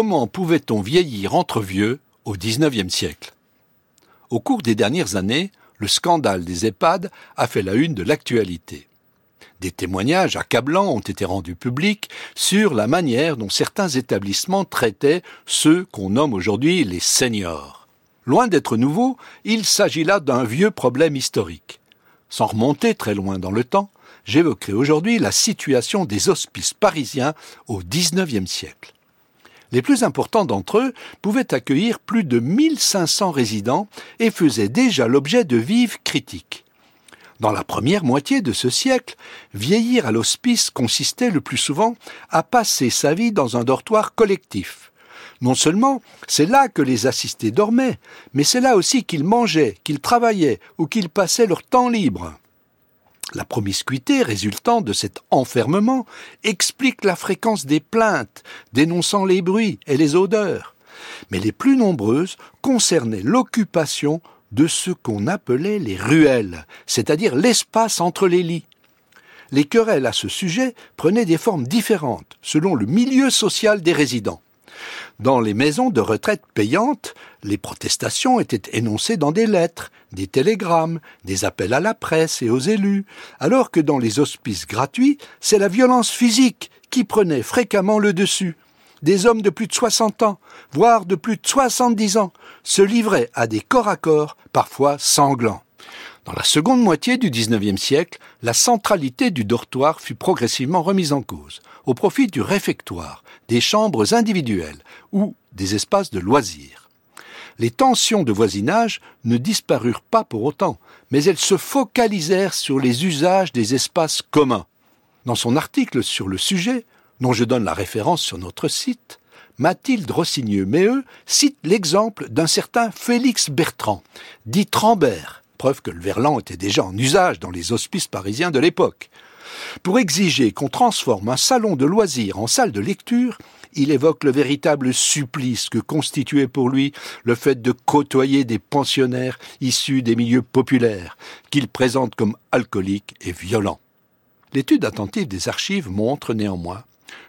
Comment pouvait-on vieillir entre vieux au XIXe siècle? Au cours des dernières années, le scandale des EHPAD a fait la une de l'actualité. Des témoignages accablants ont été rendus publics sur la manière dont certains établissements traitaient ceux qu'on nomme aujourd'hui les seniors. Loin d'être nouveau, il s'agit là d'un vieux problème historique. Sans remonter très loin dans le temps, j'évoquerai aujourd'hui la situation des hospices parisiens au XIXe siècle. Les plus importants d'entre eux pouvaient accueillir plus de 1500 résidents et faisaient déjà l'objet de vives critiques. Dans la première moitié de ce siècle, vieillir à l'hospice consistait le plus souvent à passer sa vie dans un dortoir collectif. Non seulement c'est là que les assistés dormaient, mais c'est là aussi qu'ils mangeaient, qu'ils travaillaient ou qu'ils passaient leur temps libre. La promiscuité résultant de cet enfermement explique la fréquence des plaintes dénonçant les bruits et les odeurs. Mais les plus nombreuses concernaient l'occupation de ce qu'on appelait les ruelles, c'est-à-dire l'espace entre les lits. Les querelles à ce sujet prenaient des formes différentes selon le milieu social des résidents. Dans les maisons de retraite payantes, les protestations étaient énoncées dans des lettres, des télégrammes, des appels à la presse et aux élus, alors que dans les hospices gratuits, c'est la violence physique qui prenait fréquemment le dessus. Des hommes de plus de 60 ans, voire de plus de 70 ans, se livraient à des corps à corps, parfois sanglants. Dans la seconde moitié du XIXe siècle, la centralité du dortoir fut progressivement remise en cause, au profit du réfectoire, des chambres individuelles ou des espaces de loisirs. Les tensions de voisinage ne disparurent pas pour autant, mais elles se focalisèrent sur les usages des espaces communs. Dans son article sur le sujet, dont je donne la référence sur notre site, Mathilde Rossigneux-Méheux cite l'exemple d'un certain Félix Bertrand, dit Trambert, preuve que le verlan était déjà en usage dans les hospices parisiens de l'époque. Pour exiger qu'on transforme un salon de loisirs en salle de lecture, il évoque le véritable supplice que constituait pour lui le fait de côtoyer des pensionnaires issus des milieux populaires, qu'il présente comme alcooliques et violents. L'étude attentive des archives montre néanmoins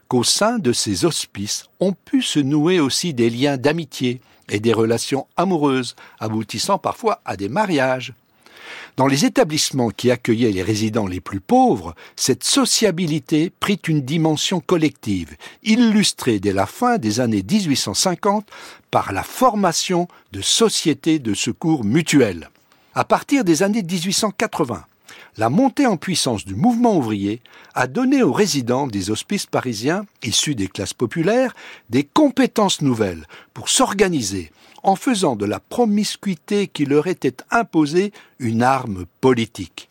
qu'au sein de ces hospices ont pu se nouer aussi des liens d'amitié et des relations amoureuses, aboutissant parfois à des mariages. Dans les établissements qui accueillaient les résidents les plus pauvres, cette sociabilité prit une dimension collective, illustrée dès la fin des années 1850 par la formation de sociétés de secours mutuels. À partir des années 1880, la montée en puissance du mouvement ouvrier a donné aux résidents des hospices parisiens, issus des classes populaires, des compétences nouvelles pour s'organiser en faisant de la promiscuité qui leur était imposée une arme politique.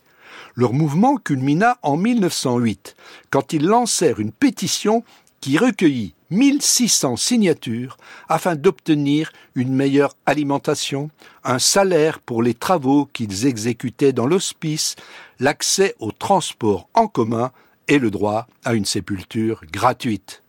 Leur mouvement culmina en 1908, quand ils lancèrent une pétition qui recueillit 1600 signatures afin d'obtenir une meilleure alimentation, un salaire pour les travaux qu'ils exécutaient dans l'hospice, l'accès au transport en commun et le droit à une sépulture gratuite.